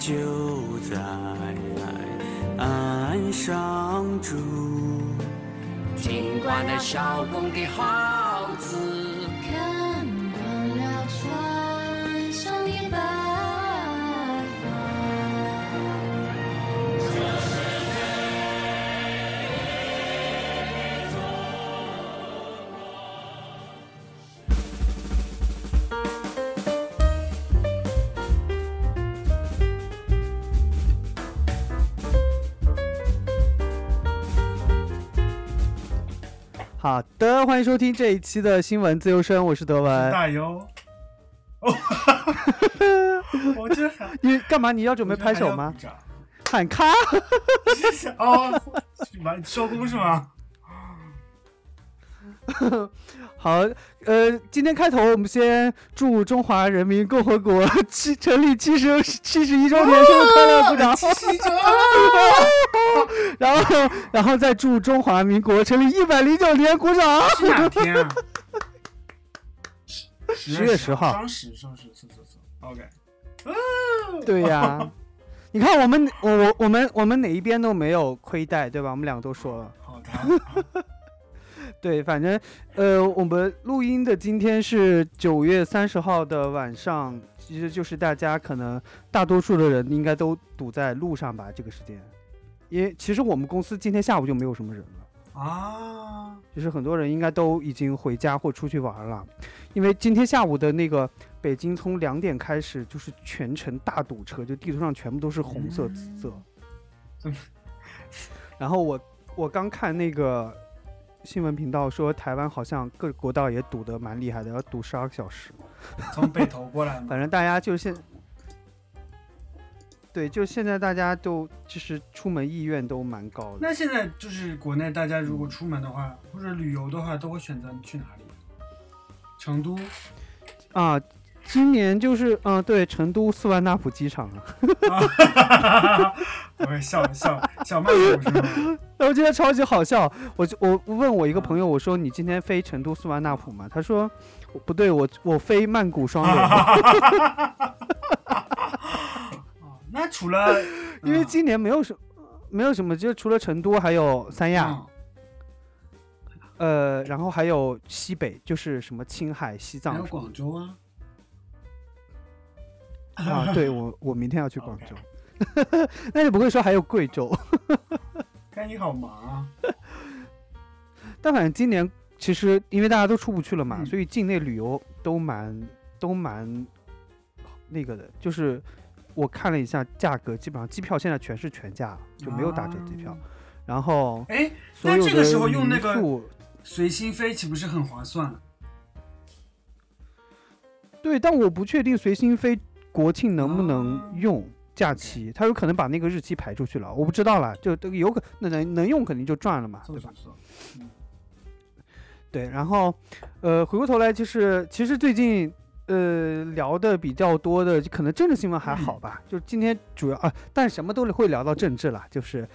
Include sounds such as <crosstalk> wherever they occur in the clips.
就在岸上住。听惯了艄公的号好的，欢迎收听这一期的新闻自由声，我是德文。大优。<laughs> 哦，我这还你干嘛？你要准备拍手吗？喊卡。<laughs> 哦，完收工是吗？<laughs> 好，呃，今天开头我们先祝中华人民共和国七成立七十七十一周年生日快乐，鼓掌。<laughs> 七周，<laughs> 然后，然后再祝中华民国成立一百零九年，鼓掌。是哪天啊？十10月10号双十，双十，是是是，OK。对呀、你看我们我我我们我们哪一边都没有亏待，对吧？我们两个都说了。好的，对，反正呃，我们录音的今天是九月三十号的晚上，其实就是大家可能大多数的人应该都堵在路上吧，这个时间，因为其实我们公司今天下午就没有什么人了，啊，就是很多人应该都已经回家或出去玩了，因为今天下午的那个北京从两点开始就是全程大堵车，就地图上全部都是红色、紫色。嗯。然后我我刚看那个新闻频道说，台湾好像各国道也堵得蛮厉害的，要堵十二个小时。从北头过来吗？<laughs> 反正大家就现，对，就现在大家都就是出门意愿都蛮高的。那现在就是国内大家如果出门的话，或者旅游的话，都会选择去哪里？成都。啊，今年就是嗯、对，成都斯万纳普机场啊，啊，我也笑笑小曼谷是吗？<laughs> 我觉得超级好笑。我就我我问我一个朋友，我说你今天飞成都斯万纳普吗？他说不对，我我飞曼谷双流。哦，那除了 <laughs> 因为今年没有什没有什么，就除了成都还有三亚，嗯。呃，然后还有西北，就是什么青海、西藏还有广州啊，啊。<laughs> 对我我明天要去广州，<laughs> 那你不会说还有贵州？<laughs> 看你好忙啊。但反正今年其实因为大家都出不去了嘛，嗯所以境内旅游都蛮都蛮那个的，就是我看了一下价格，基本上机票现在全是全价，就没有打折机票。啊然后哎，那这个时候用那个随心飞岂不是很划算？对，但我不确定随心飞国庆能不哦能用假期，他有可能把那个日期排出去了，我不知道了。就这个有可那能能用肯定就赚了嘛，对吧？错错错，对，然后呃，回过头来就是其实最近呃聊的比较多的，可能政治新闻还好吧，就是今天主要啊，但什么都会聊到政治了，就是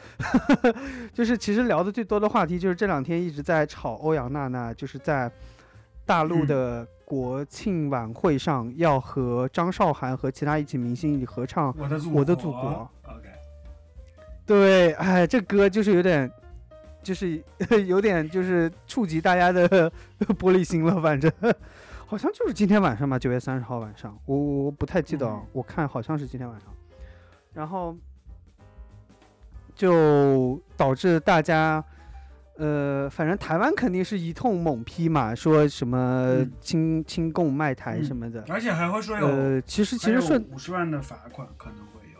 <laughs> 就是其实聊的最多的话题就是这两天一直在炒欧阳娜娜，就是在大陆嗯的国庆晚会上要和张韶涵和其他一起明星一起合唱。我的祖我的祖国。OK，对，哎，这歌就是有点。就是有点就是触及大家的 <laughs> 玻璃心了，反正好像就是今天晚上吧，九月三十号晚上，我我不太记得，嗯我看好像是今天晚上，然后就导致大家，呃，反正台湾肯定是一通猛批嘛，说什么嗯亲亲共卖台嗯什么的，而且还会说有，呃，其实其实顺五十万的罚款可能会有。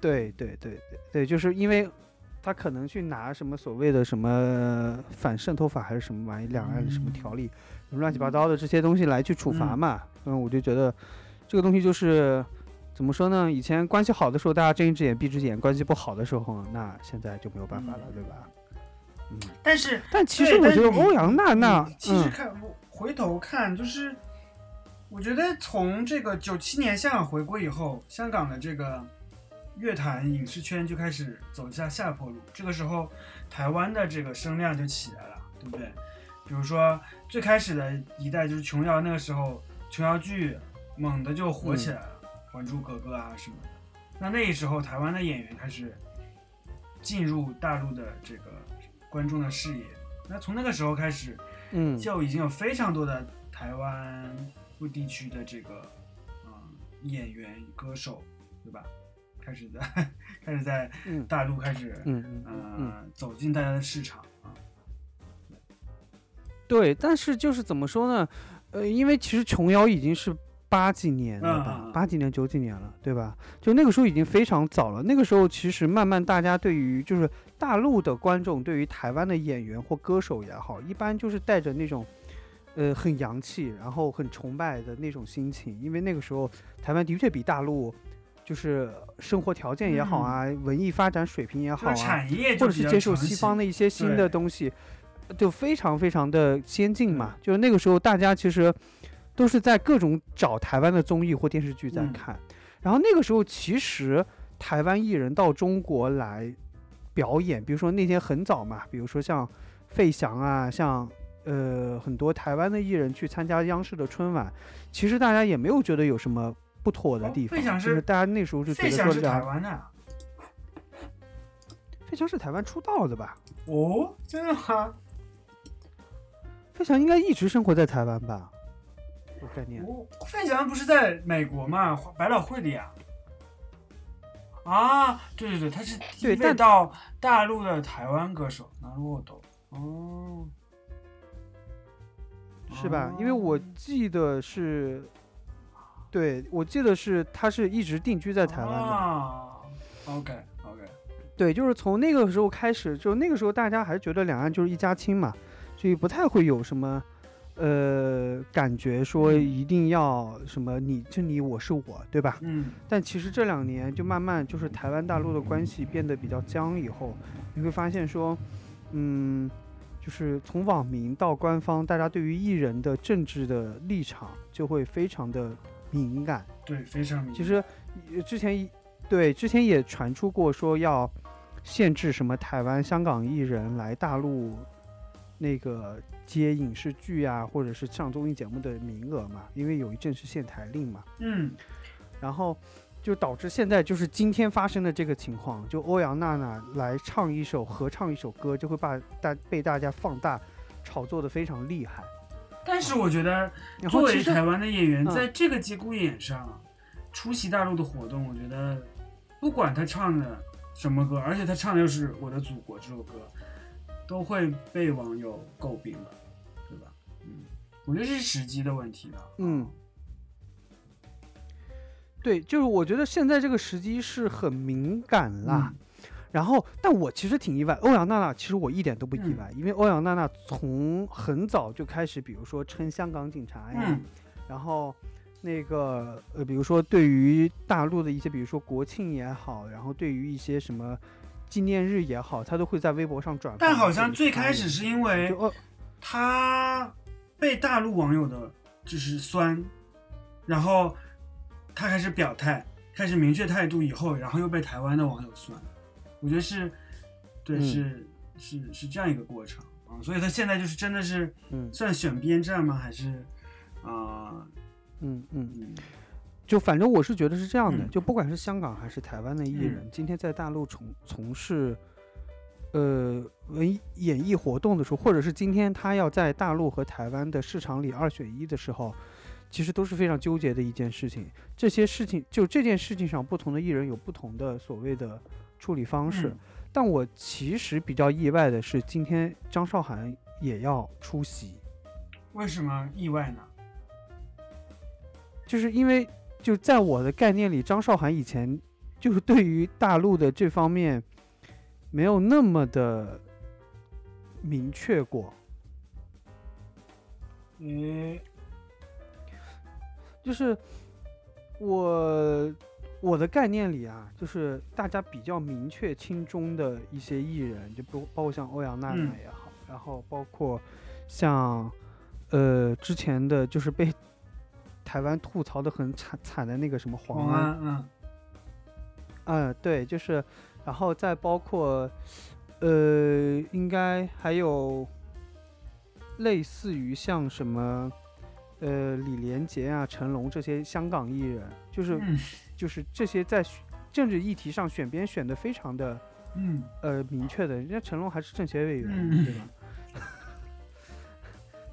对对对对对，就是因为他可能去拿什么所谓的什么反渗透法还是什么玩意，两岸什么条例，什么乱七八糟的这些东西来去处罚嗯嘛。嗯，我就觉得这个东西就是怎么说呢？以前关系好的时候，大家睁一只眼闭一只眼；关系不好的时候，那现在就没有办法了，对吧？嗯，但是但其实我觉得欧阳娜娜，其实嗯，看我回头看，就是我觉得从这个九七年香港回归以后，香港的这个乐坛影视圈就开始走下下坡路。这个时候，台湾的这个声量就起来了，对不对？比如说最开始的一代就是琼瑶，那个时候琼瑶剧猛的就火起来了，还珠格格》啊什么的。那那时候台湾的演员开始进入大陆的这个观众的视野。那从那个时候开始，嗯，就已经有非常多的台湾部地区的这个嗯、演员歌手，对吧？开始在开始在嗯大陆开始嗯嗯走进大家的市场啊。对，但是就是怎么说呢？呃，因为其实琼瑶已经是八几年了吧八几年九几年了，对吧？就那个时候已经非常早了。那个时候其实慢慢大家对于就是大陆的观众对于台湾的演员或歌手也好，一般就是带着那种。呃，很洋气，然后很崇拜的那种心情，因为那个时候台湾的确比大陆，就是生活条件也好啊，文艺发展水平也好啊，产业或者是接受西方的一些新的东西，就非常非常的先进嘛。就是那个时候，大家其实都是在各种找台湾的综艺或电视剧在嗯看。然后那个时候，其实台湾艺人到中国来表演，比如说那天很早嘛，比如说像费翔啊，像呃很多台湾的艺人去参加央视的春晚，其实大家也没有觉得有什么不妥的哦地方，费翔就是大家那时候就觉得说是台湾的费翔是台湾出道的吧？哦，真的吗？费翔应该一直生活在台湾吧？有概念？哦，费翔不是在美国吗？百老汇的呀。啊，对对对，他是第一位对但到大陆的台湾歌手。なるほど。哦，是吧？因为我哦记得是，对我记得是他是一直定居在台湾的。啊，OK OK，对，就是从那个时候开始，就那个时候大家还是觉得两岸就是一家亲嘛，所以不太会有什么。 呃，感觉说嗯一定要什么你是你我是我，对吧？嗯但其实这两年就慢慢就是台湾大陆的关系变得比较僵以后，你会发现说，嗯，就是从网民到官方，大家对于艺人的政治的立场就会非常的敏感。对，非常敏感。其实呃之前对之前也传出过说要限制什么台湾、香港艺人来大陆那个接影视剧啊，或者是上综艺节目的名额嘛，因为有一阵是限台令嘛。嗯，然后就导致现在就是今天发生的这个情况，就欧阳娜娜来唱一首合唱一首歌，就会把大被大家放大炒作的非常厉害。但是我觉得作为台湾的演员，嗯在这个节骨眼上出席大陆的活动，我觉得不管他唱的什么歌，而且他唱的又是《我的祖国》这首歌，都会被网友诟病的，对吧？嗯，我觉得是时机的问题吧。嗯，对，就是我觉得现在这个时机是很敏感啦。嗯然后，但我其实挺意外，欧阳娜娜其实我一点都不意嗯外，因为欧阳娜娜从很早就开始，比如说称香港警察呀，嗯然后那个呃，比如说对于大陆的一些，比如说国庆也好，然后对于一些什么纪念日也好，他都会在微博上转发。但好像最开始是因为他被大陆网友的就是酸，然后他开始表态，开始明确态度以后，然后又被台湾的网友酸，我觉得是，对，嗯。是是是这样一个过程啊，所以他现在就是真的是嗯。算选边站吗？还是啊嗯嗯，嗯就反正我是觉得是这样的，嗯就不管是香港还是台湾的艺人，今天在大陆从从事。呃，文艺演艺活动的时候，或者是今天他要在大陆和台湾的市场里二选一的时候，其实都是非常纠结的一件事情。这些事情就这件事情上，不同的艺人有不同的所谓的处理方式。嗯但我其实比较意外的是，今天张韶涵也要出席，为什么意外呢？就是因为就在我的概念里，张韶涵以前就是对于大陆的这方面没有那么的明确过。嗯，就是我我的概念里啊，就是大家比较明确亲中的一些艺人，就包包括像欧阳娜娜嗯也好，然后包括像呃之前的就是被台湾吐槽的很惨惨的那个什么黄黄安安，嗯嗯，对，就是，然后再包括，呃，应该还有类似于像什么，呃，李连杰啊、成龙这些香港艺人，就是、嗯就是这些在政治议题上选边选的非常的嗯呃明确的，人家成龙还是政协委员，嗯对吧？<laughs>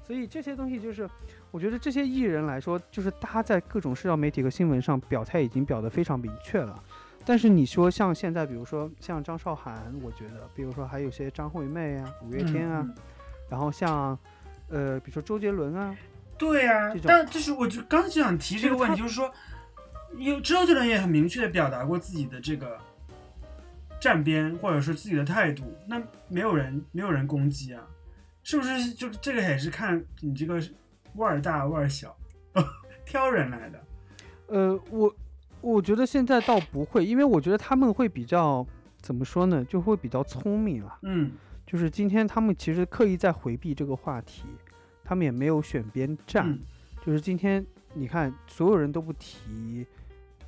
<laughs> 所以这些东西就是，我觉得这些艺人来说，就是他在各种社交媒体和新闻上表态已经表得非常明确了。但是你说像现在，比如说像张韶涵，我觉得，比如说还有些张惠妹啊、五月天啊，然后像呃，比如说周杰伦啊，对啊、这种但就是我就刚就想提这个问题，就是说，有周杰伦也很明确的表达过自己的这个站边，或者是自己的态度，那没有人没有人攻击啊，是不是？就这个也是看你这个腕儿大腕儿小，<laughs> 挑人来的。呃，我我觉得现在倒不会，因为我觉得他们会比较怎么说呢，就会比较聪明了。嗯就是今天他们其实刻意在回避这个话题，他们也没有选边站。嗯就是今天你看，所有人都不提，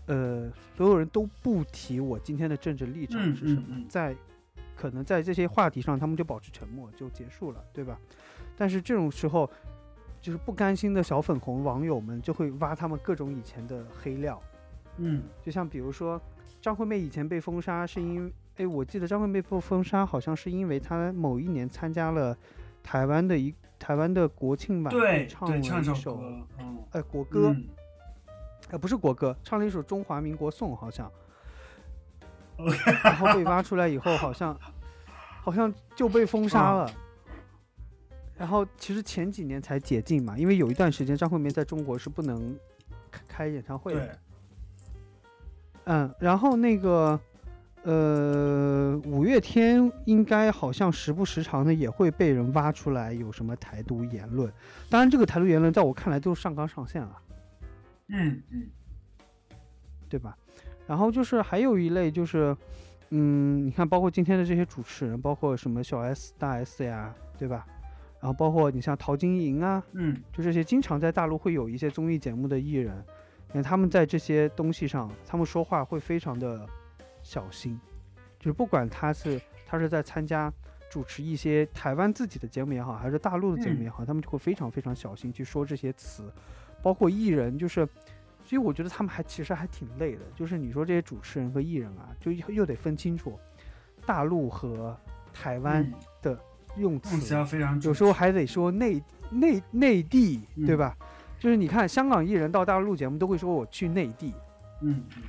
呃，所有人都不提我今天的政治立场嗯是什么，嗯嗯在可能在这些话题上，他们就保持沉默就结束了，对吧？但是这种时候，就是不甘心的小粉红网友们就会挖他们各种以前的黑料，嗯。就像比如说张惠妹以前被封杀，是因为，哎，我记得张惠妹被封杀好像是因为她某一年参加了台湾的一台湾的国庆晚会，对唱了一首歌，嗯，呃国歌，嗯。呃不是国歌，唱了一首中华民国颂好像。<laughs> 然后被挖出来以后好像好像就被封杀啊了。然后其实前几年才解禁嘛，因为有一段时间张惠妹在中国是不能开开演唱会的。对，嗯，然后那个，呃，五月天应该好像时不时常的也会被人挖出来有什么台独言论，当然这个台独言论在我看来都是上纲上线了，嗯嗯对吧？然后就是还有一类就是，嗯，你看包括今天的这些主持人，包括什么小 S、大 S 呀，对吧？然后包括你像陶晶莹啊，嗯。就这些经常在大陆会有一些综艺节目的艺人，你看他们在这些东西上，他们说话会非常的小心，就是不管他是他是在参加主持一些台湾自己的节目也好，还是大陆的节目也好，他们就会非常非常小心去说这些词，包括艺人就是。所以我觉得他们还其实还挺累的，就是你说这些主持人和艺人啊，就又又得分清楚大陆和台湾嗯，的用词要非常有时候还得说内内内地，对嗯吧？就是你看香港艺人到大陆录节目都会说我去内地，嗯嗯。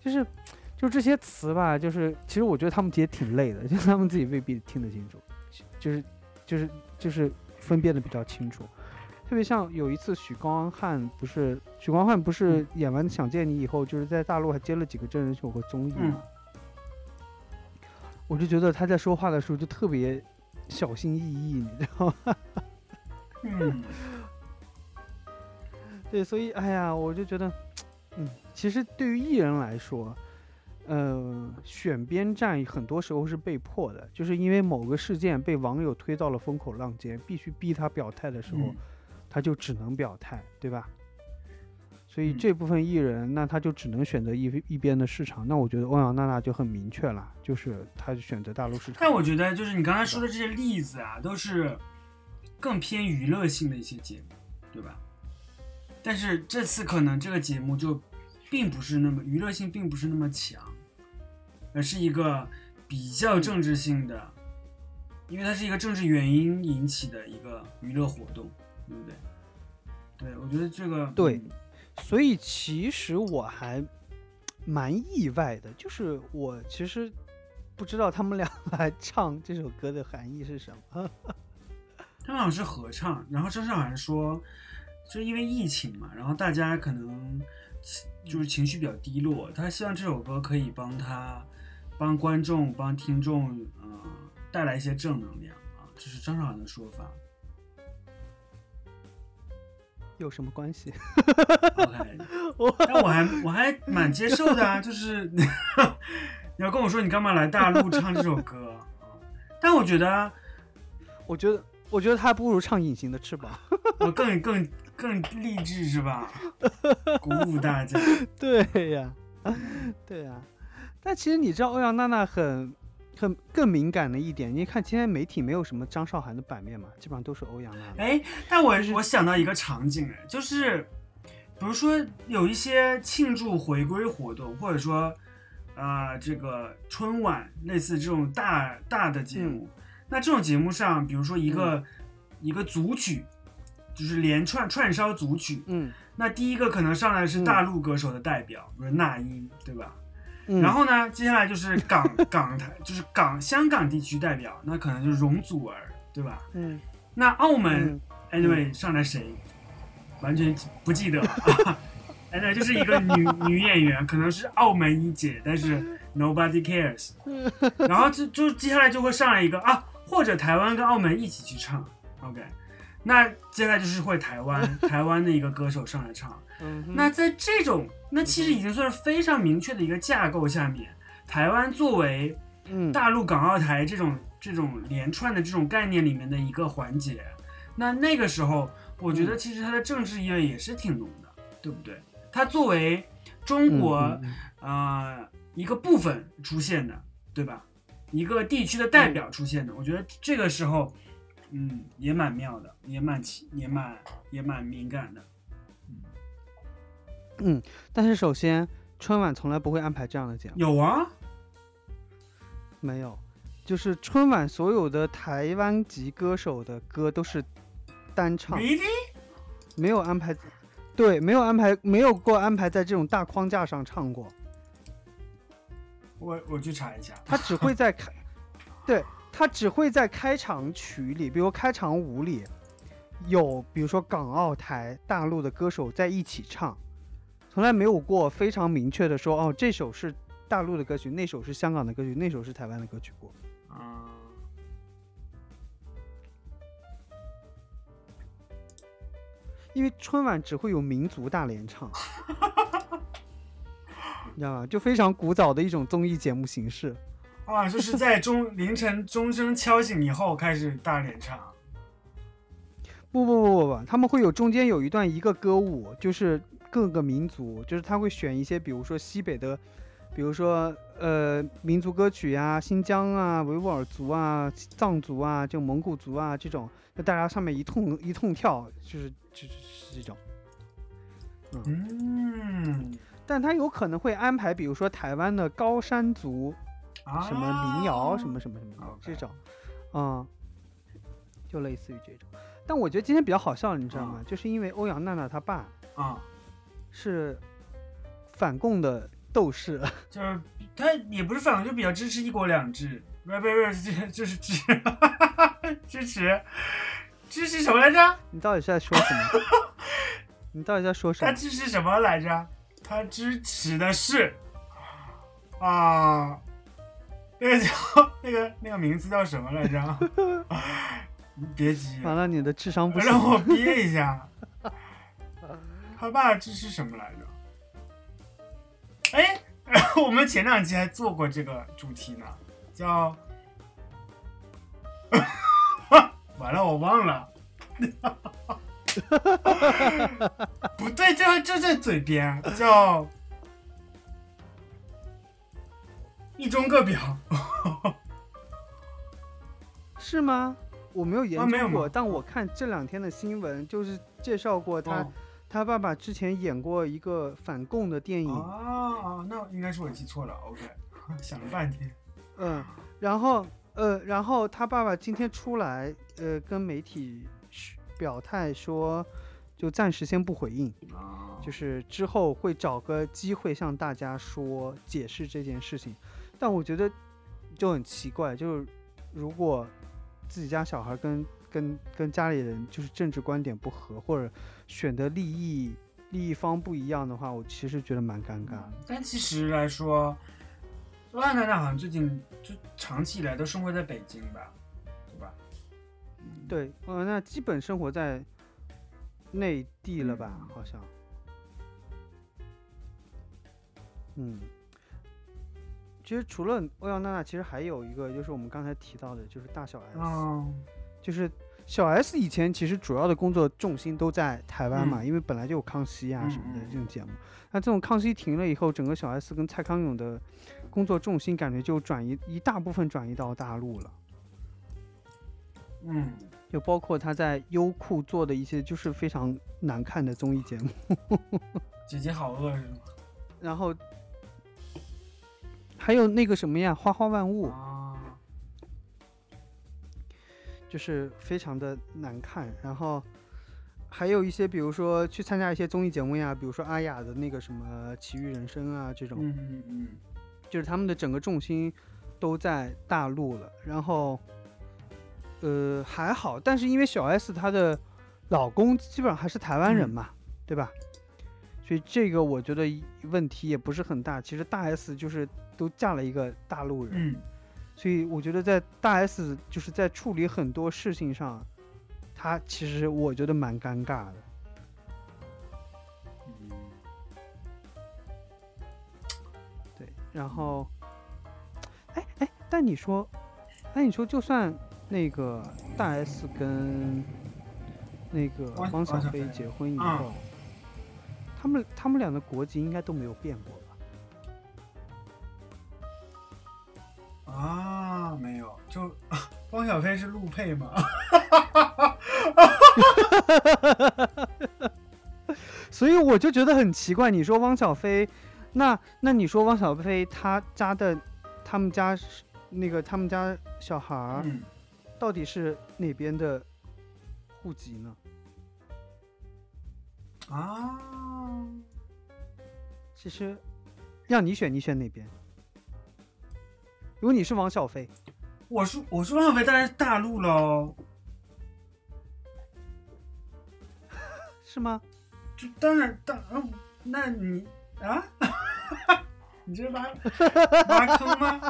就是就这些词吧，就是其实我觉得他们也挺累的，就是他们自己未必听得清楚，就是就是就是分辨的比较清楚。特别像有一次许光汉不是许光汉不是嗯。演完《想见你》以后，就是在大陆还接了几个真人秀和综艺嗯。嘛，我就觉得他在说话的时候就特别小心翼翼，你知道吗？<laughs> 嗯，对，所以哎呀，我就觉得，嗯，其实对于艺人来说，呃，选边站很多时候是被迫的，就是因为某个事件被网友推到了风口浪尖，必须逼他表态的时候，嗯他就只能表态，对吧？所以嗯这部分艺人，那他就只能选择一一边的市场。那我觉得欧阳娜娜就很明确了，就是她选择大陆市场。但我觉得就是你刚才说的这些例子啊，都是更偏娱乐性的一些节目，对吧？但是这次可能这个节目就并不是那么娱乐性，并不是那么强，而是一个比较政治性的，因为它是一个政治原因引起的一个娱乐活动，对不对？对，我觉得这个对嗯所以其实我还蛮意外的，就是我其实不知道他们俩 <laughs> 来唱这首歌的含义是什么。<laughs> 他们俩是合唱，然后张韶涵说，就是因为疫情嘛，然后大家可能就是情绪比较低落，他希望这首歌可以帮他、帮观众、帮听众，呃，带来一些正能量啊，这是张韶涵的说法。有什么关系？OK，<laughs> 我但我还我还蛮接受的啊，就是你 <laughs> 要跟我说你干嘛来大陆唱这首歌啊？但我觉得我觉得，我觉得他还不如唱《隐形的翅膀》。<laughs> 我更更更励志是吧？鼓舞大家。对呀，对呀，但其实你知道欧阳娜娜很很更敏感的一点，你看今天媒体没有什么张韶涵的版面嘛，基本上都是欧阳娜娜。哎，但我我想到一个场景，哎，就是比如说有一些庆祝回归活动，或者说呃这个春晚类似这种大大的节目，那这种节目上，比如说一个、一个组曲，就是连串串烧组曲，嗯那第一个可能上来是嗯大陆歌手的代表，比如那英，对吧？嗯，然后呢，接下来就是港 <laughs> 港台，就是港香港地区代表，那可能就是容祖儿，对吧？嗯那澳门、嗯 anyway 上来谁？完全不记得。<laughs> anyway 就是一个女女演员，可能是澳门一姐，但是 <laughs> nobody cares。然后就就接下来就会上来一个啊，或者台湾跟澳门一起去唱，OK。那接下来就是会台湾台湾的一个歌手上来唱。嗯那在这种那其实已经算是非常明确的一个架构下面，台湾作为嗯大陆港澳台这种这种连串的这种概念里面的一个环节，那那个时候，我觉得其实它的政治意味也是挺浓的，对不对？它作为中国嗯嗯呃一个部分出现的，对吧？一个地区的代表出现的，我觉得这个时候，嗯，也蛮妙的，也蛮奇，也蛮也蛮敏感的。但是首先春晚从来不会安排这样的节目，有啊，没有，就是春晚所有的台湾籍歌手的歌都是单唱？没有安排，对，没有安排，没有过安排在这种大框架上唱过，我我去查一下。他只会在开，<laughs> 对他只会在开场曲里，比如开场舞里，有比如说港澳台大陆的歌手在一起唱，从来没有过非常明确的说哦这首是大陆的歌曲，那首是香港的歌曲，那首是台湾的歌曲过。啊，因为春晚只会有民族大联唱，<laughs> 你知道吗？就非常古早的一种综艺节目形式。啊，就是在钟凌晨钟声敲醒以后开始大联唱。不不不不不，他们会有中间有一段一个歌舞，就是各个民族，就是他会选一些，比如说西北的，比如说呃民族歌曲呀、新疆啊、维吾尔族啊、藏族啊、就蒙古族啊这种，就大家上面一通一通跳，就是就是是这种。嗯，但他有可能会安排，比如说台湾的高山族啊，什么民谣什么什么什么这种，嗯，就类似于这种。但我觉得今天比较好笑，你知道吗？就是因为欧阳娜娜她爸啊，是反共的斗士，<laughs> 就是他也不是反共就比较支持一国两制，不是不是不是，就是支支持 <laughs> 支持什么来着？你到底是在说什么？<laughs> 你到底在说什么他？支持什么来着？他支持的是啊，那个叫那个那个名字叫什么来着？你别急，完了，你的智商不行让。我憋一下。他爸这是什么来着？哎，我们前两期还做过这个主题呢，叫 <laughs> 完了，我忘了。不对，就就在嘴边，叫一中个表。<laughs> 是吗？我没有研究过，但我看这两天的新闻，就是介绍过他、哦他爸爸之前演过一个反共的电影，啊，那应该是我记错了。OK，<laughs> 想了半天。嗯，然后呃，然后他爸爸今天出来，呃，跟媒体表态说，就暂时先不回应，啊，就是之后会找个机会向大家说解释这件事情。但我觉得就很奇怪，就是如果自己家小孩跟跟跟家里人就是政治观点不合，或者选的利益利益方不一样的话，我其实觉得蛮尴尬的。但其实来说，欧阳娜娜好像最近就长期以来都生活在北京吧，对吧？嗯，对，呃，那基本生活在内地了吧？嗯好像。嗯，其实除了欧阳娜娜，其实还有一个，就是我们刚才提到的，就是大小 S，、哦，就是小 S 以前其实主要的工作重心都在台湾嘛，嗯。因为本来就有康熙啊嗯什么的嗯这种节目。那这种康熙停了以后，整个小 S 跟蔡康永的工作重心感觉就转移一大部分转移到大陆了，嗯，就包括他在优酷做的一些就是非常难看的综艺节目，<laughs> 姐姐好饿是吗？然后还有那个什么呀，花花万物，啊，就是非常的难看，然后还有一些比如说去参加一些综艺节目呀，比如说阿雅的那个什么《奇遇人生》啊这种，嗯嗯嗯，就是他们的整个重心都在大陆了，然后，呃，还好，但是因为小 S 她的老公基本上还是台湾人嗯。嘛，对吧？所以这个我觉得问题也不是很大。其实大 S 就是都嫁了一个大陆人，嗯，所以我觉得在大 S 就是在处理很多事情上，她其实我觉得蛮尴尬的。嗯。对，然后，哎哎，但你说，哎，你说就算那个大 S 跟那个汪汪小菲菲结婚以嗯。后，他们他们俩的国籍应该都没有变过啊，没有，就汪小菲是陆配嘛，<laughs> 所以我就觉得很奇怪。你说汪小菲，那那你说汪小菲他家的，他们家是那个他们家小孩儿嗯，到底是哪边的户籍呢？啊，其实让你选，你选哪边？如果你是王小飞，我是我是汪小菲当然是大陆喽，<laughs> 是吗？就当然当，嗯那你啊，<laughs> 你这是挖挖坑吗？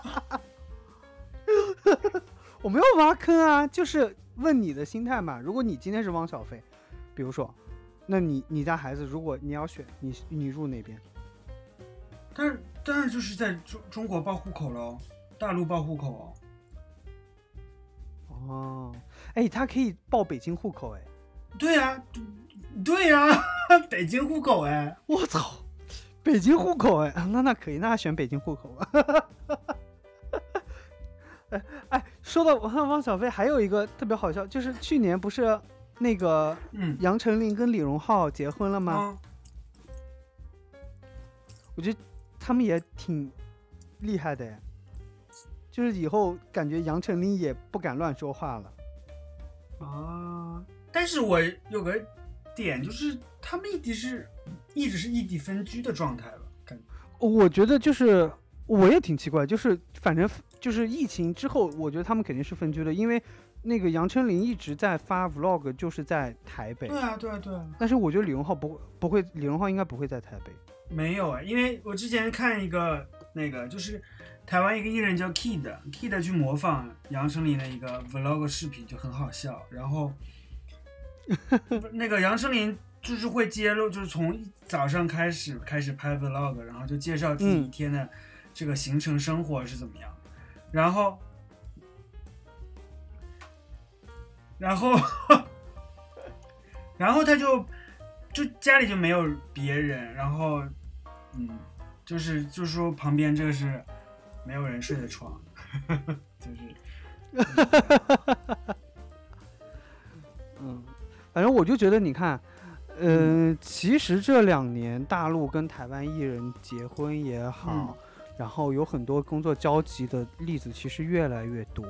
<laughs> 我没有挖坑啊，就是问你的心态嘛。如果你今天是汪小菲，比如说，那你你家孩子，如果你要选，你你入哪边？但是当然就是在中中国报户口喽，大陆报户口哦。哦，哎，他可以报北京户口，哎，对呀、对呀、<laughs> 北京户口哎，我操，北京户口，哎，那那可以，那选北京户口吧。哎 <laughs> 哎，说到汪汪小菲，还有一个特别好笑，就是去年不是那个嗯，杨丞琳跟李荣浩结婚了吗？啊，我觉得他们也挺厉害的，就是以后感觉杨丞琳也不敢乱说话了。啊，但是我有个点就是，他们一直是一直是异地分居的状态了，感觉。我觉得就是我也挺奇怪，就是反正就是疫情之后，我觉得他们肯定是分居的，因为那个杨丞琳一直在发 vlog，就是在台北对，啊，对啊，对啊，但是我觉得李荣浩不会不会，李荣浩应该不会在台北。没有啊，因为我之前看一个那个就是台湾一个艺人叫 Kid，Kid 去模仿杨丞琳的一个 vlog 视频，就很好笑。然后那个杨丞琳就是会揭露，就是从早上开始开始拍 vlog，然后就介绍自己一天的这个行程生活是怎么样，然后然后 <laughs> 然后他就就家里就没有别人，然后嗯，就是就是说旁边这个是没有人睡的床，就是嗯，反正我就觉得，你看，呃，其实这两年大陆跟台湾艺人结婚也好，嗯然后有很多工作交集的例子，其实越来越多。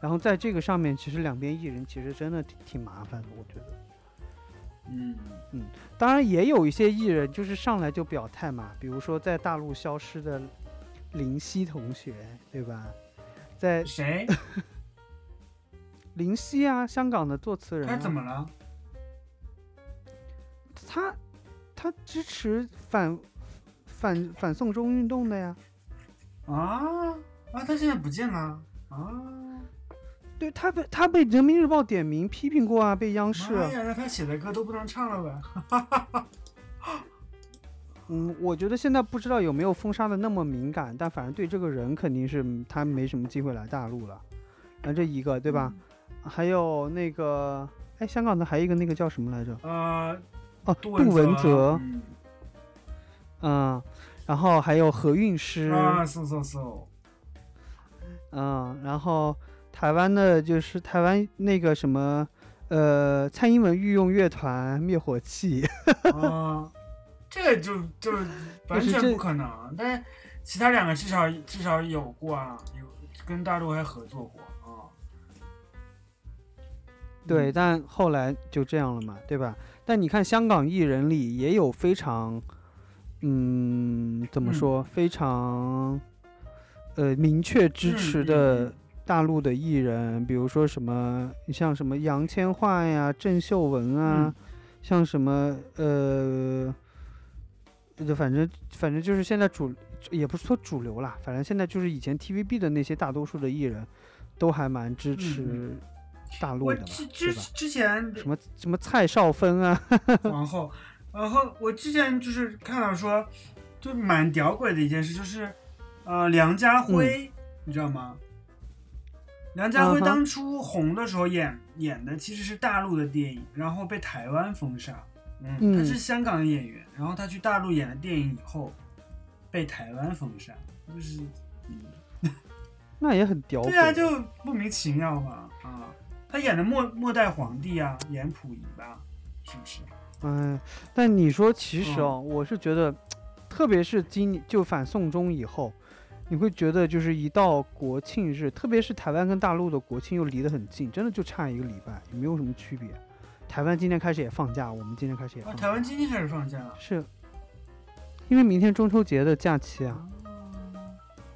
然后在这个上面，其实两边艺人其实真的挺挺麻烦的，我觉得。嗯嗯当然也有一些艺人就是上来就表态嘛，比如说在大陆消失的林夕同学，对吧？在谁 <laughs> 林夕啊，香港的作词人、啊，他怎么了？他他支持反反反送中运动的呀？啊啊，他现在不见了啊！对他被他被人民日报点名批评过啊，被央视。妈呀，那他写的歌都不能唱了呗？<laughs> 嗯，我觉得现在不知道有没有封杀的那么敏感，但反正对这个人肯定是嗯他没什么机会来大陆了。那，这一个对吧？还有那个，哎，香港的还有一个那个叫什么来着？呃，哦，杜杜文泽泽，嗯嗯，然后还有何韵诗，啊，是是是，嗯，然后台湾的就是台湾那个什么，呃，蔡英文御用乐团灭火器，<laughs> 啊，这个就 <laughs> 就是完全不可能。但是其他两个至少至少有过啊，有跟大陆还合作过啊。对，嗯但后来就这样了嘛，对吧？但你看香港艺人里也有非常，嗯，怎么嗯说，非常，呃，明确支持的嗯大陆的艺人，比如说什么，你像什么杨千嬅呀、郑秀文啊，嗯像什么，呃，就反正反正就是现在主，也不是说主流啦，反正现在就是以前 TVB 的那些大多数的艺人，都还蛮支持嗯大陆我的嘛，之对吧？之之前什么什么蔡少芬啊，<laughs> 皇后，然后我之前就是看到说，就蛮屌鬼的一件事，就是呃，梁家辉，你知道吗？梁家辉当初红的时候演演的其实是大陆的电影，然后被台湾封杀。嗯，他嗯是香港的演员，然后他去大陆演了电影以后，被台湾封杀，就是，嗯，那也很屌。对啊，就莫名其妙嘛，啊，他演的末末代皇帝啊，演溥仪吧，是不是？嗯，但你说其实嗯哦，我是觉得，特别是今年就反送中以后，你会觉得就是一到国庆日，特别是台湾跟大陆的国庆又离得很近，真的就差一个礼拜，也没有什么区别。台湾今天开始也放假，我们今天开始也啊，台湾今天开始放假了。是因为明天中秋节的假期啊，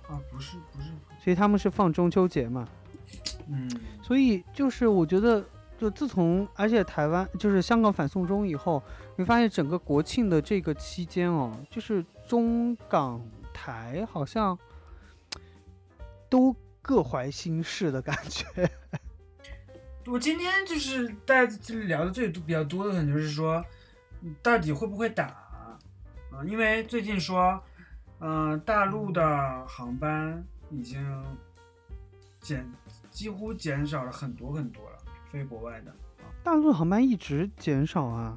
啊，不是不是，所以他们是放中秋节嘛。嗯，所以就是我觉得，就自从而且台湾就是香港反送中以后，你发现整个国庆的这个期间哦，就是中港台好像都各怀心事的感觉。我今天就是大家聊的最多比较多的，可能就是说，嗯到底会不会打啊？因为最近说，嗯、大陆的航班已经减几乎减少了很多很多了，飞国外的，大陆航班一直减少啊，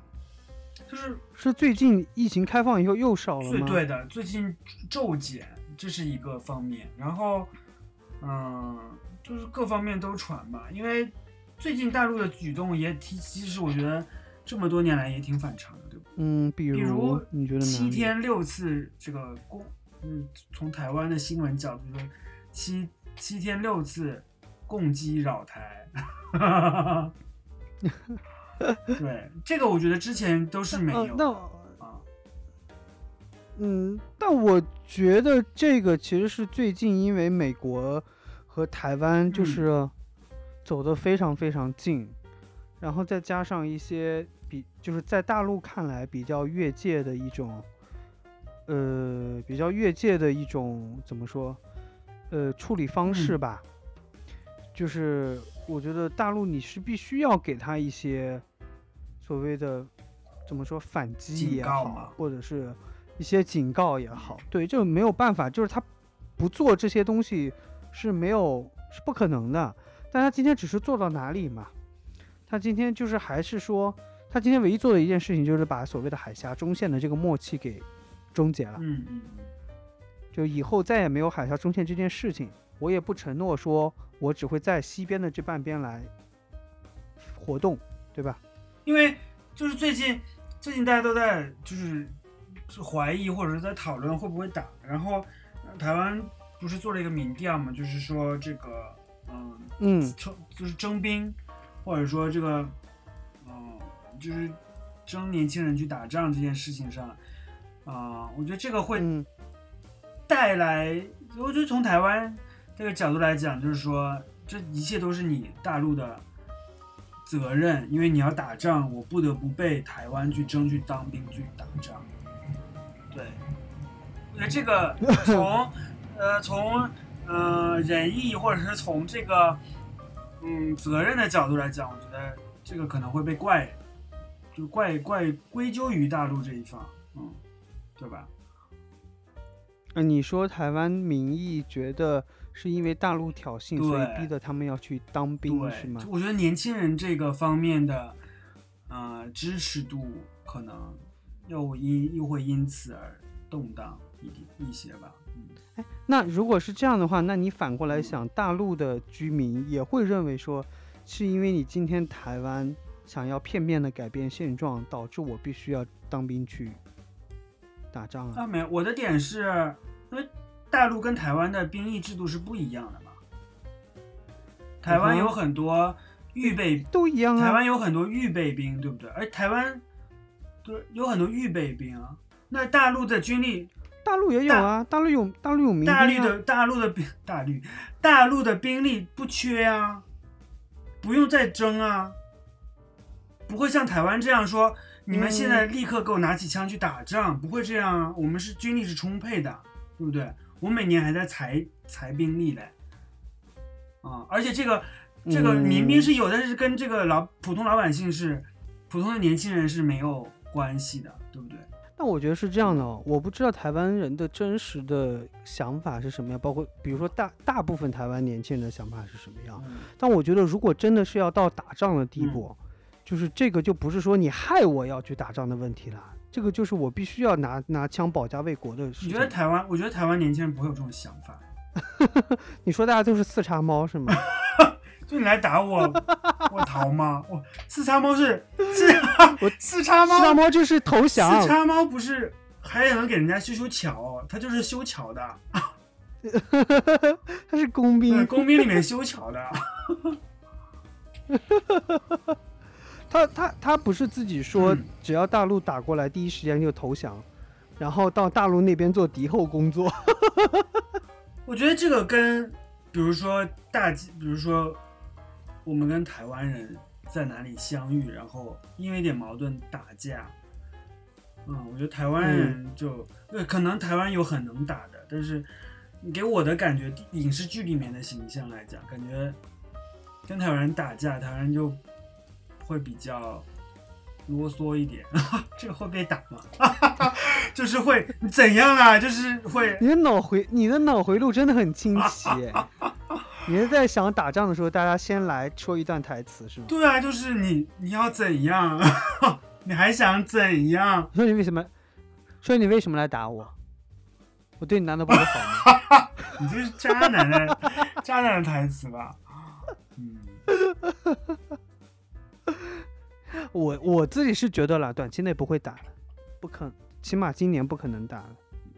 就是是最近疫情开放以后又少了吗？对的，最近骤减，这是一个方面。然后，嗯，就是各方面都传吧，因为最近大陆的举动也挺，其实我觉得这么多年来也挺反常的，对吧？嗯，比如比如你觉得哪七天六次这个攻，嗯，从台湾的新闻角度说，七七天六次共击扰台。<laughs> 对，这个我觉得之前都是没有，啊。嗯，但我觉得这个其实是最近因为美国和台湾就嗯是走得非常非常近，然后再加上一些比就是在大陆看来比较越界的一种，呃，比较越界的一种怎么说，呃，处理方式嗯吧。就是我觉得大陆你是必须要给他一些所谓的怎么说反击也好，或者是一些警告也好，对，就没有办法，就是他不做这些东西是没有是不可能的。但他今天只是做到哪里嘛？他今天就是还是说，他今天唯一做的一件事情就是把所谓的海峡中线的这个默契给终结了。嗯嗯嗯。就以后再也没有海峡中线这件事情，我也不承诺说我只会在西边的这半边来活动，对吧？因为就是最近最近大家都在就是是怀疑或者是在讨论会不会打，然后、呃台湾不是做了一个民调嘛，就是说这个嗯嗯。征就是征兵，或者说这个嗯就是征年轻人去打仗这件事情上，啊、我觉得这个会嗯。带来，我觉得从台湾这个角度来讲，就是说这一切都是你大陆的责任，因为你要打仗，我不得不被台湾去争去当兵去打仗。对，我觉得这个从呃从呃仁义或者是从这个嗯责任的角度来讲，我觉得这个可能会被怪，就怪怪归咎于大陆这一方，嗯，对吧？呃，你说台湾民意觉得是因为大陆挑衅，所以逼得他们要去当兵，是吗？我觉得年轻人这个方面的，呃，支持度可能又因又会因此而动荡，一点一些吧。嗯，那如果是这样的话，那你反过来想，大陆的居民也会认为说，是因为你今天台湾想要片面的改变现状，导致我必须要当兵去打仗啊？啊，没有，我的点是，因为大陆跟台湾的兵役制度是不一样的嘛。台湾有很多预备，都一样啊。台湾有很多预备兵，对不对？而台湾对有很多预备兵啊。那大陆的军力，大陆也有啊，大陆有大陆有民。大陆的大陆的兵，大陆大陆的兵力不缺啊，不用再争啊，不会像台湾这样说，你们现在立刻给我拿起枪去打仗，不会这样啊。我们是军力是充沛的，对不对？我每年还在裁裁兵力嘞，啊，而且这个这个民兵是有，但是跟这个老普通老百姓是普通的年轻人是没有关系的，对不对？那我觉得是这样的哦，我不知道台湾人的真实的想法是什么样，包括比如说大大部分台湾年轻人的想法是什么样。嗯但我觉得如果真的是要到打仗的地步，就是这个就不是说你害我要去打仗的问题了，这个就是我必须要拿拿枪保家卫国的事情你觉。得台湾？我觉得台湾年轻人不会有这种想法，<laughs> 你说大家都是四叉猫是吗？就你来打我，<laughs> 我逃吗？我四叉猫是是我 <laughs> 四叉四叉猫，就是投降四，叉猫不是还能给人家修修桥，它就是修桥的，<laughs> 他是工，兵，工兵里面修桥的。他他他不是自己说嗯只要大陆打过来，第一时间就投降，然后到大陆那边做敌后工作。我觉得这个跟，比如说大，比如说我们跟台湾人在哪里相遇，然后因为一点矛盾打架。嗯，我觉得台湾人就，对、可能台湾有很能打的，但是你给我的感觉，影视剧里面的形象来讲，感觉跟台湾人打架，台湾人就会比较啰嗦一点。<laughs> 这个会被打吗？<laughs> 就是会怎样啊？就是会你的脑回你的脑回路真的很清晰哎，你是在想打仗的时候，大家先来说一段台词是吗？对啊，就是你你要怎样？<laughs> 你还想怎样？说你为什么？说你为什么来打我？我对你难道不够好吗？<laughs> 你这是渣男的渣男的台词吧？嗯，<laughs> 我我自己是觉得啦，短期内不会打了，不可，起码今年不可能打了。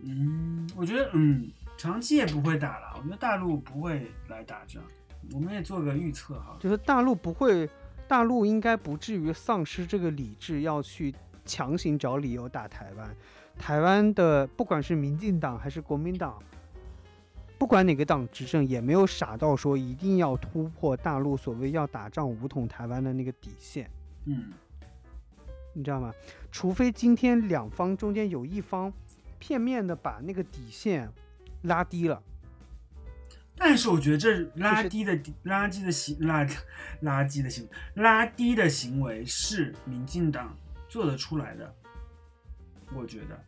嗯，我觉得嗯，长期也不会打了。我觉得大陆不会来打仗，我们也做个预测哈。就是大陆不会，大陆应该不至于丧失这个理智，要去强行找理由打台湾。台湾的不管是民进党还是国民党，不管哪个党执政，也没有傻到说一定要突破大陆所谓要打仗武统台湾的那个底线，嗯你知道吗？除非今天两方中间有一方片面的把那个底线拉低了。但是我觉得这拉低的垃圾的行拉垃圾的行拉低的行为是民进党做得出来的，我觉得。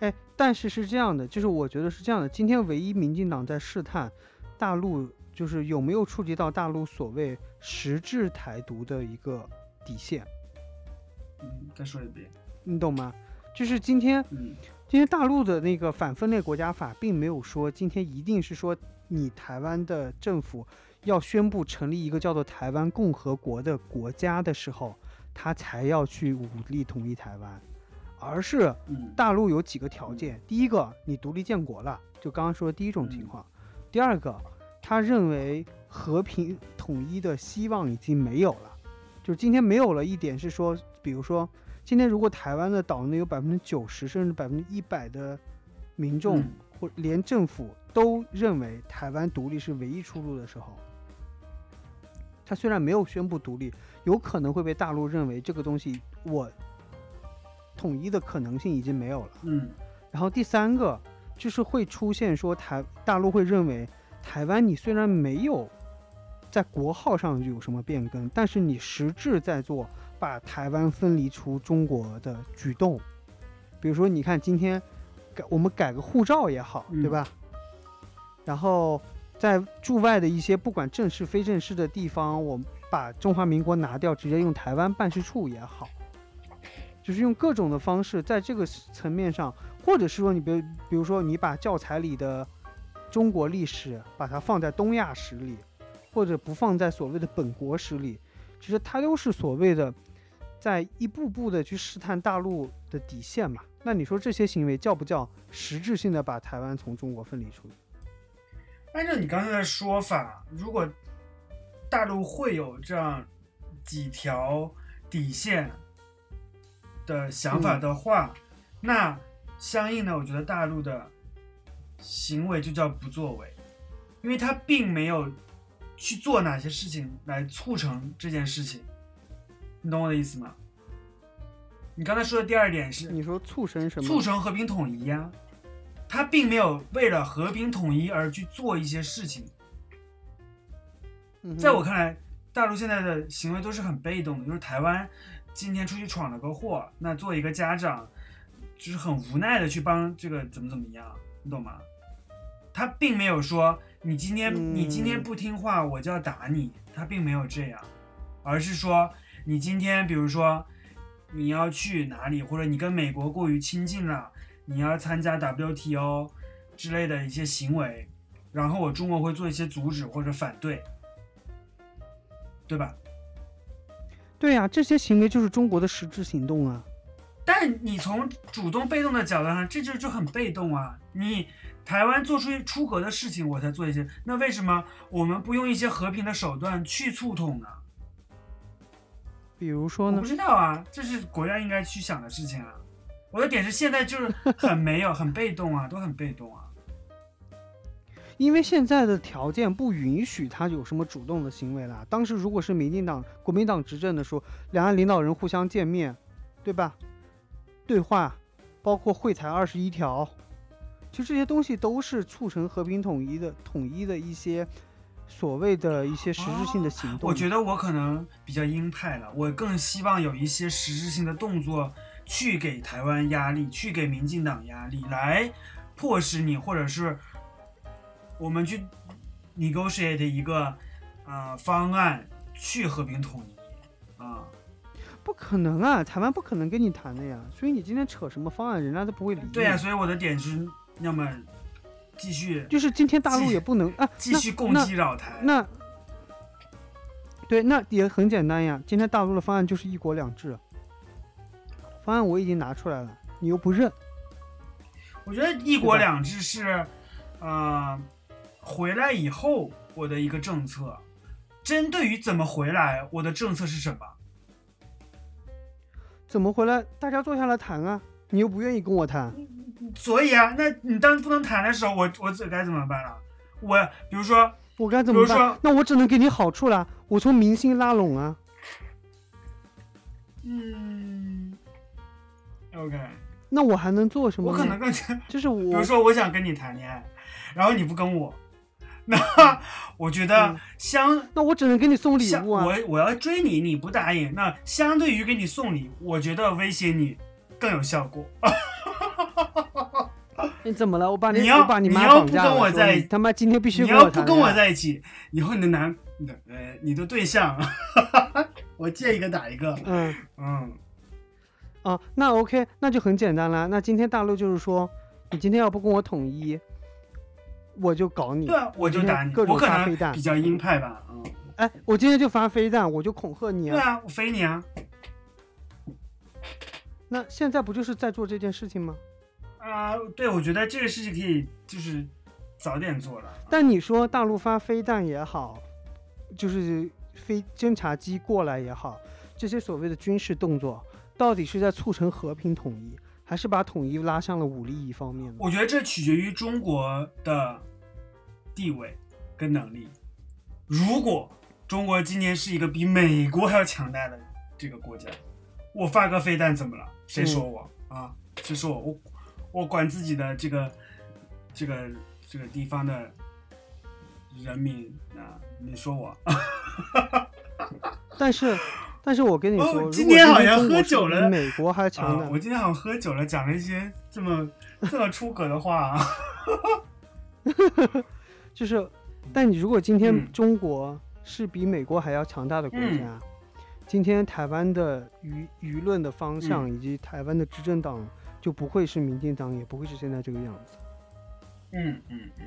哎，但是是这样的，就是我觉得是这样的。今天唯一民进党在试探大陆，就是有没有触及到大陆所谓实质台独的一个底线，嗯，再说一遍。你懂吗？就是今天嗯今天大陆的那个反分裂国家法，并没有说今天一定是说你台湾的政府要宣布成立一个叫做台湾共和国的国家的时候，他才要去武力统一台湾，而是嗯大陆有几个条件，第一个，你独立建国了，就刚刚说的第一种情况；第二个，他认为和平统一的希望已经没有了，就是今天没有了一点是说，比如说今天如果台湾的岛内有百分之九十甚至百分之一百的民众、嗯或连政府都认为台湾独立是唯一出路的时候，他虽然没有宣布独立，有可能会被大陆认为这个东西我统一的可能性已经没有了。嗯然后第三个就是会出现说台大陆会认为台湾你虽然没有在国号上有什么变更，但是你实质在做把台湾分离出中国的举动，比如说你看今天改我们改个护照也好，对嗯。吧？然后在驻外的一些不管正式非正式的地方，我们把中华民国拿掉，直接用台湾办事处也好，就是用各种的方式，在这个层面上或者是说你比如比如说你把教材里的中国历史把它放在东亚史里，或者不放在所谓的本国史里，其实它都是所谓的在一步步的去试探大陆的底线嘛。那你说这些行为叫不叫实质性的把台湾从中国分离出去？按照你刚才的说法，如果大陆会有这样几条底线的想法的话，那相应的，我觉得大陆的行为就叫不作为，因为他并没有去做哪些事情来促成这件事情，你懂我的意思吗？你刚才说的第二点是你说促成什么？促成和平统一呀、他并没有为了和平统一而去做一些事情。在我看来，大陆现在的行为都是很被动的，就是台湾今天出去闯了个祸，那作为一个家长，就是很无奈的去帮这个怎么怎么样，你懂吗？他并没有说你今天你今天嗯不听话我就要打你，他并没有这样，而是说你今天比如说你要去哪里，或者你跟美国过于亲近了，你要参加 WTO 之类的一些行为，然后我中国会做一些阻止或者反对，对吧？对呀、这些行为就是中国的实质行动啊。但你从主动被动的角度上，这就就很被动啊！你台湾做出出格的事情，我才做一些，那为什么我们不用一些和平的手段去促统呢？比如说呢我不？知道啊，这是国家应该去想的事情啊。我的点是现在就是很没有，很被动啊，都很被动啊。因为现在的条件不允许他有什么主动的行为啦。当时如果是民进党、国民党执政的时候，两岸领导人互相见面，对吧？对话，包括会谈二十一条，其实这些东西都是促成和平统一的统一的一些所谓的一些实质性的行动。我觉得我可能比较鹰派了，我更希望有一些实质性的动作去给台湾压力，去给民进党压力，来迫使你，或者是我们去 negotiate 一个呃方案去和平统一啊、不可能啊，台湾不可能跟你谈的呀。所以你今天扯什么方案，人家都不会理你。对呀、所以我的点是，要么继续就是今天大陆也不能啊，继续攻击绕台。那对，那也很简单呀。今天大陆的方案就是一国两制，方案我已经拿出来了，你又不认，我觉得一国两制是，呃，回来以后我的一个政策。针对于怎么回来，我的政策是什么？怎么回来？大家坐下来谈啊，你又不愿意跟我谈，所以啊，那你当不能谈的时候，我我这该怎么办了？我比如说，我该怎么比如说办？那我只能给你好处了，我从明星拉拢啊。嗯，OK，那我还能做什么？我可能更加，就是我，比如说我想跟你谈恋爱，然后你不跟我，那我觉得嗯相那我只能给你送礼物啊。我我要追你，你不答应，那相对于给你送礼，我觉得威胁你更有效果。<laughs> 你 <laughs> 怎么了？我把你你把你妈绑架了，不跟我在一起他妈今天必须你跟要不跟我在一起，以后你的男，你的呃，你的对象，<laughs> 我见一个打一个。嗯。嗯，哦，那 OK，那就很简单了。那今天大陆就是说，你今天要不跟我统一，我就搞你。对啊，我就打你，各种发飞弹能比。较鹰派吧。嗯，哎，我今天就发飞弹，我就恐吓你啊。对啊，我飞你啊。那现在不就是在做这件事情吗？啊、对，我觉得这个事情可以就是早点做了。但你说大陆发飞弹也好，就是飞侦察机过来也好，这些所谓的军事动作，到底是在促成和平统一，还是把统一拉向了武力一方面呢？我觉得这取决于中国的地位跟能力。如果中国今年是一个比美国还要强大的这个国家，我发个飞弹怎么了？谁说我、啊？谁说我？我我管自己的这个这个这个地方的人民啊？你说我？但是，<laughs> 但是我跟你哦说，如果今天好像喝酒了美国还强我今天好像喝酒了，讲了一些这么这么出格的话啊。<laughs> 就是，但你如果今天嗯中国是比美国还要强大的国嗯家，今天台湾的舆舆论的方向嗯以及台湾的执政党就不会是民进党，也不会是现在这个样子。嗯嗯嗯，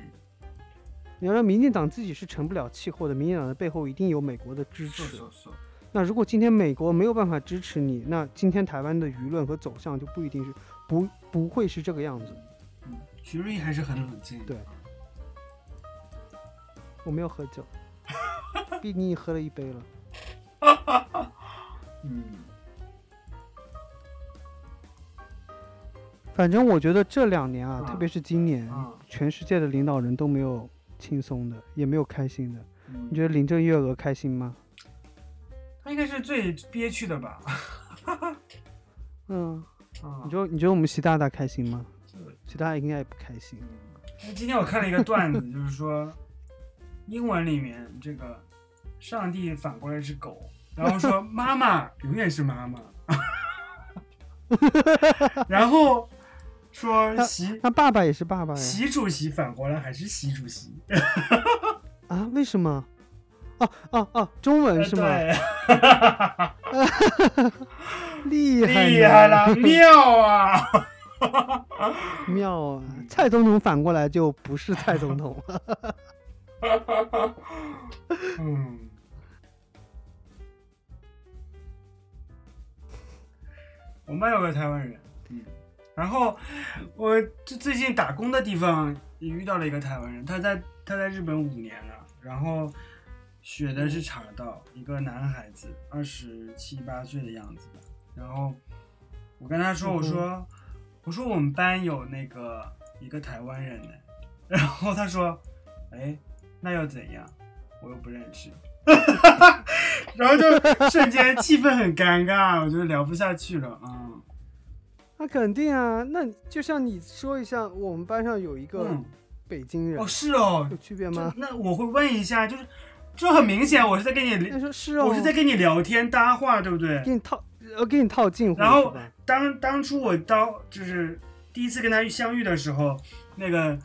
你要让民进党自己是成不了气候的，民进党的背后一定有美国的支持。是是是，那如果今天美国没有办法支持你，那今天台湾的舆论和走向就不一定是不不会是这个样子。嗯，徐瑞还是很冷静。对我没有喝酒，<laughs> 毕竟你喝了一杯了。<laughs> 嗯，反正我觉得这两年啊，嗯特别是今年，啊，全世界的领导人都没有轻松的，也没有开心的。嗯你觉得林郑月娥开心吗？她应该是最憋屈的吧？<laughs> 嗯，啊你觉得你觉得我们习大大开心吗？习大大应该也不开心。今天我看了一个段子，就是说，英文里面这个上帝反过来是狗，然后说 <laughs> 妈妈永远是妈妈，<laughs> 然后说习那爸爸也是爸爸呀？习主席反过来还是习主席，啊？为什么？哦哦哦，中文是吗？对，厉 <laughs> 害厉害了，<laughs> 妙啊！妙啊！蔡总统反过来就不是蔡总统了。<laughs> 嗯，我们班有个台湾人，嗯，然后我就最近打工的地方也遇到了一个台湾人，他在他在日本五年了，然后学的是茶道，一个男孩子，二十七八岁的样子吧，然后我跟他说，我说我说我们班有那个一个台湾人呢，然后他说，哎，那又怎样？我又不认识。<laughs> 然后就瞬间气氛很尴尬，我觉得聊不下去了。嗯，那肯定啊，那就像你说一下，我们班上有一个嗯北京人，哦，是哦有，区别吗？那我会问一下，就是这很明显，我是在跟你说是哦，我是在跟你聊天搭话，对不对？给你套，呃，给你套近乎，然后当当初我到就是第一次跟他相遇的时候，那个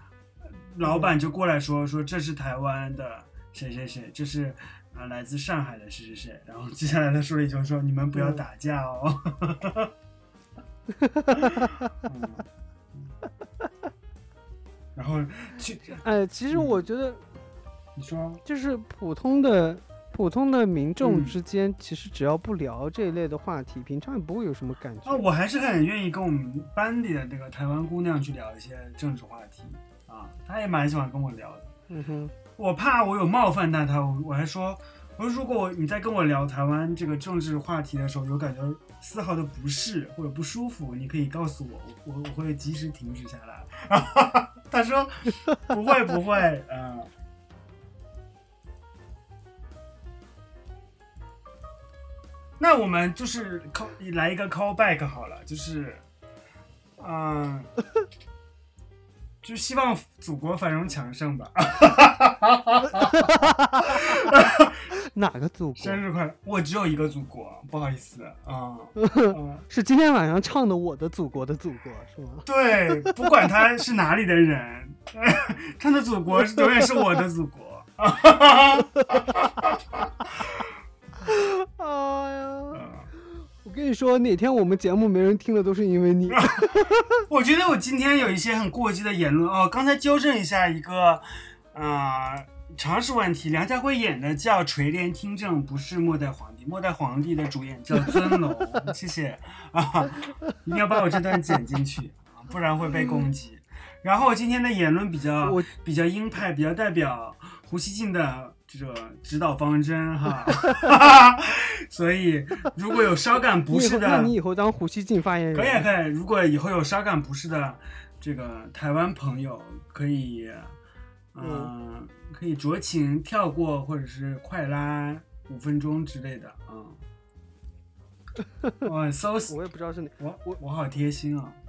老板就过来说说这是台湾的谁谁谁，这是啊、来自上海的谁谁谁，然后接下来他说了一句说你们不要嗯打架哦。嗯 <laughs> 然后其哎，其实嗯我觉得你说就是普通的普通的民众嗯之间，其实只要不聊这一类的话题，平常也不会有什么感觉。啊，我还是很愿意跟我们班里的那个台湾姑娘去聊一些政治话题啊，她也蛮喜欢跟我聊的。嗯哼，我怕我有冒犯到她，我我还说，我说如果你在跟我聊台湾这个政治话题的时候，有感觉丝毫的不适或者不舒服，你可以告诉我，我我我会及时停止下来。<laughs> 他说不会不会，嗯、那我们就是 call 来一个 call back 好了，就是，嗯、就希望祖国繁荣强盛吧。<laughs> 哪个祖国？生日快乐！我只有一个祖国，不好意思啊。<laughs> 嗯是今天晚上唱的《我的祖国》的祖国是吗？<laughs> 对，不管他是哪里的人，他的祖国永远是我的祖国。哎呀，嗯我跟你说，哪天我们节目没人听了，都是因为你。<laughs> 我觉得我今天有一些很过激的言论哦。刚才纠正一下一个，呃，常识问题。梁家辉演的叫《垂帘听政》，不是《末代皇帝》。《末代皇帝》的主演叫尊龙，<laughs> 谢谢啊，一定要把我这段剪进去啊，不然会被攻击。然后我今天的言论比较我比较鹰派，比较代表胡锡进的这指导方针哈，<laughs> 所以如果有稍感不适的，那你以后当胡锡进发言人。可以啊可以，如果以后有稍感不适的这个台湾朋友，可以，嗯、可以酌情跳过，或者是快拉五分钟之类的啊。<laughs> 嗯，哇，so 我也不知道是哪。我我我好贴心啊。嗯